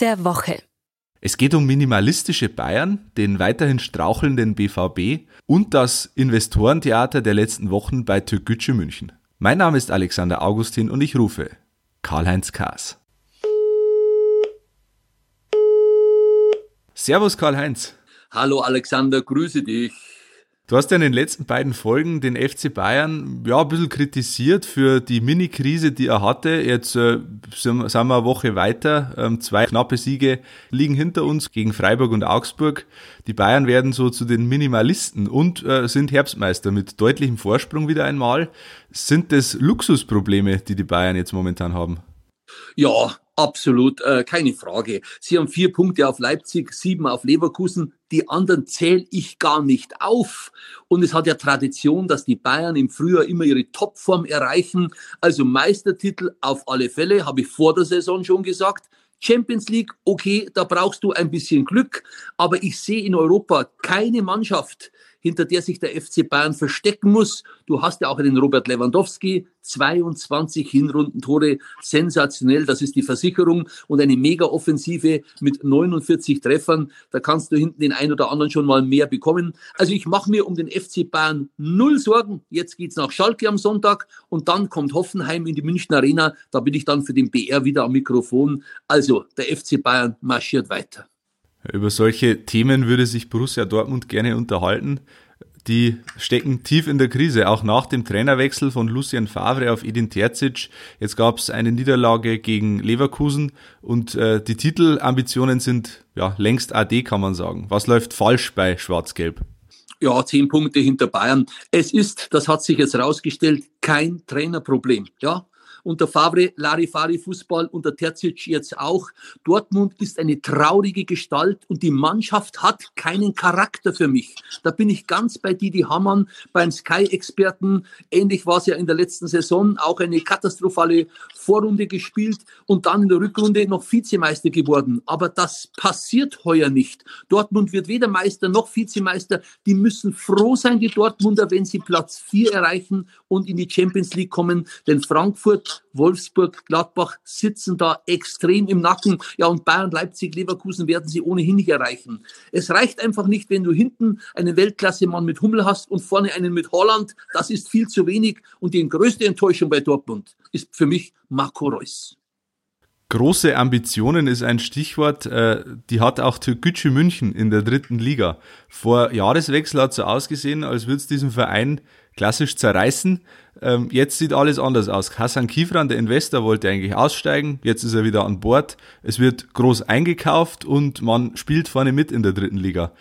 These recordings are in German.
der Woche. Es geht um minimalistische Bayern, den weiterhin strauchelnden BVB und das Investorentheater der letzten Wochen bei Türkgücü München. Mein Name ist Alexander Augustin und ich rufe Karl-Heinz Kaas. Servus Karl-Heinz. Hallo Alexander, grüße dich. Du hast ja in den letzten beiden Folgen den FC Bayern ja ein bisschen kritisiert für die Mini-Krise, die er hatte. Jetzt äh, sind wir eine Woche weiter. Ähm, zwei knappe Siege liegen hinter uns gegen Freiburg und Augsburg. Die Bayern werden so zu den Minimalisten und äh, sind Herbstmeister mit deutlichem Vorsprung wieder einmal. Sind das Luxusprobleme, die die Bayern jetzt momentan haben? Ja, absolut, äh, keine Frage. Sie haben vier Punkte auf Leipzig, sieben auf Leverkusen. Die anderen zähle ich gar nicht auf. Und es hat ja Tradition, dass die Bayern im Frühjahr immer ihre Topform erreichen. Also Meistertitel auf alle Fälle, habe ich vor der Saison schon gesagt. Champions League, okay, da brauchst du ein bisschen Glück, aber ich sehe in Europa keine Mannschaft, hinter der sich der FC Bayern verstecken muss. Du hast ja auch den Robert Lewandowski, 22 Hinrundentore, sensationell, das ist die Versicherung und eine Mega-Offensive mit 49 Treffern. Da kannst du hinten den einen oder anderen schon mal mehr bekommen. Also ich mache mir um den FC Bayern null Sorgen. Jetzt geht's nach Schalke am Sonntag und dann kommt Hoffenheim in die München Arena. Da bin ich dann für den BR wieder am Mikrofon. Also der FC Bayern marschiert weiter. Über solche Themen würde sich Borussia Dortmund gerne unterhalten. Die stecken tief in der Krise, auch nach dem Trainerwechsel von Lucien Favre auf Edin Terzic. Jetzt gab es eine Niederlage gegen Leverkusen und äh, die Titelambitionen sind ja längst AD, kann man sagen. Was läuft falsch bei Schwarz-Gelb? Ja, zehn Punkte hinter Bayern. Es ist, das hat sich jetzt rausgestellt, kein Trainerproblem. Ja, unter Favre, Larifari Fußball, unter Terzic jetzt auch. Dortmund ist eine traurige Gestalt und die Mannschaft hat keinen Charakter für mich. Da bin ich ganz bei Didi Hamann, beim Sky-Experten. Ähnlich war es ja in der letzten Saison, auch eine katastrophale Vorrunde gespielt und dann in der Rückrunde noch Vizemeister geworden. Aber das passiert heuer nicht. Dortmund wird weder Meister noch Vizemeister. Die müssen froh sein, die Dortmunder, wenn sie Platz 4 erreichen und in die Champions League kommen. Denn Frankfurt Wolfsburg, Gladbach sitzen da extrem im Nacken. Ja, und Bayern, Leipzig, Leverkusen werden sie ohnehin nicht erreichen. Es reicht einfach nicht, wenn du hinten einen Weltklasse-Mann mit Hummel hast und vorne einen mit Holland. Das ist viel zu wenig. Und die größte Enttäuschung bei Dortmund ist für mich Marco Reus. Große Ambitionen ist ein Stichwort, äh, die hat auch Türkgücü München in der dritten Liga. Vor Jahreswechsel hat so ausgesehen, als würde es diesen Verein klassisch zerreißen. Ähm, jetzt sieht alles anders aus. Hassan Kifran, der Investor, wollte eigentlich aussteigen. Jetzt ist er wieder an Bord. Es wird groß eingekauft und man spielt vorne mit in der dritten Liga.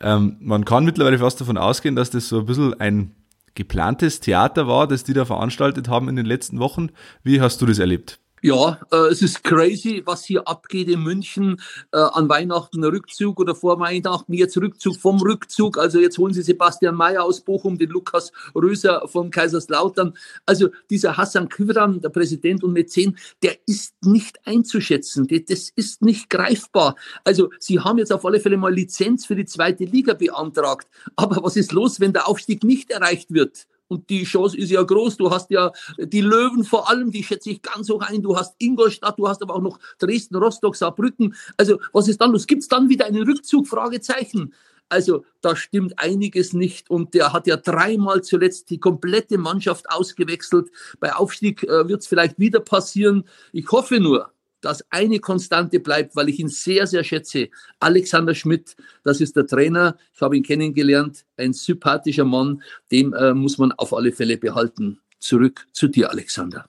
Ähm, man kann mittlerweile fast davon ausgehen, dass das so ein bisschen ein geplantes Theater war, das die da veranstaltet haben in den letzten Wochen. Wie hast du das erlebt? Ja, äh, es ist crazy, was hier abgeht in München. Äh, an Weihnachten Rückzug oder vor Weihnachten jetzt Rückzug vom Rückzug. Also jetzt holen sie Sebastian Mayer aus Bochum, den Lukas Röser von Kaiserslautern. Also dieser Hassan Küvram, der Präsident und Mäzen, der ist nicht einzuschätzen. Das ist nicht greifbar. Also sie haben jetzt auf alle Fälle mal Lizenz für die zweite Liga beantragt. Aber was ist los, wenn der Aufstieg nicht erreicht wird? Und die Chance ist ja groß. Du hast ja die Löwen vor allem, die schätze ich ganz hoch ein. Du hast Ingolstadt, du hast aber auch noch Dresden, Rostock, Saarbrücken. Also was ist dann los? Gibt es dann wieder einen Rückzug? Fragezeichen. Also da stimmt einiges nicht und der hat ja dreimal zuletzt die komplette Mannschaft ausgewechselt. Bei Aufstieg äh, wird es vielleicht wieder passieren. Ich hoffe nur, dass eine Konstante bleibt, weil ich ihn sehr, sehr schätze. Alexander Schmidt, das ist der Trainer. Ich habe ihn kennengelernt. Ein sympathischer Mann. Den äh, muss man auf alle Fälle behalten. Zurück zu dir, Alexander.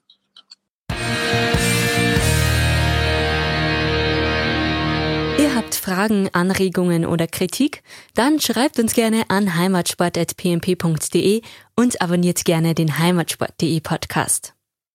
Ihr habt Fragen, Anregungen oder Kritik? Dann schreibt uns gerne an heimatsport.pmp.de und abonniert gerne den heimatsport.de Podcast.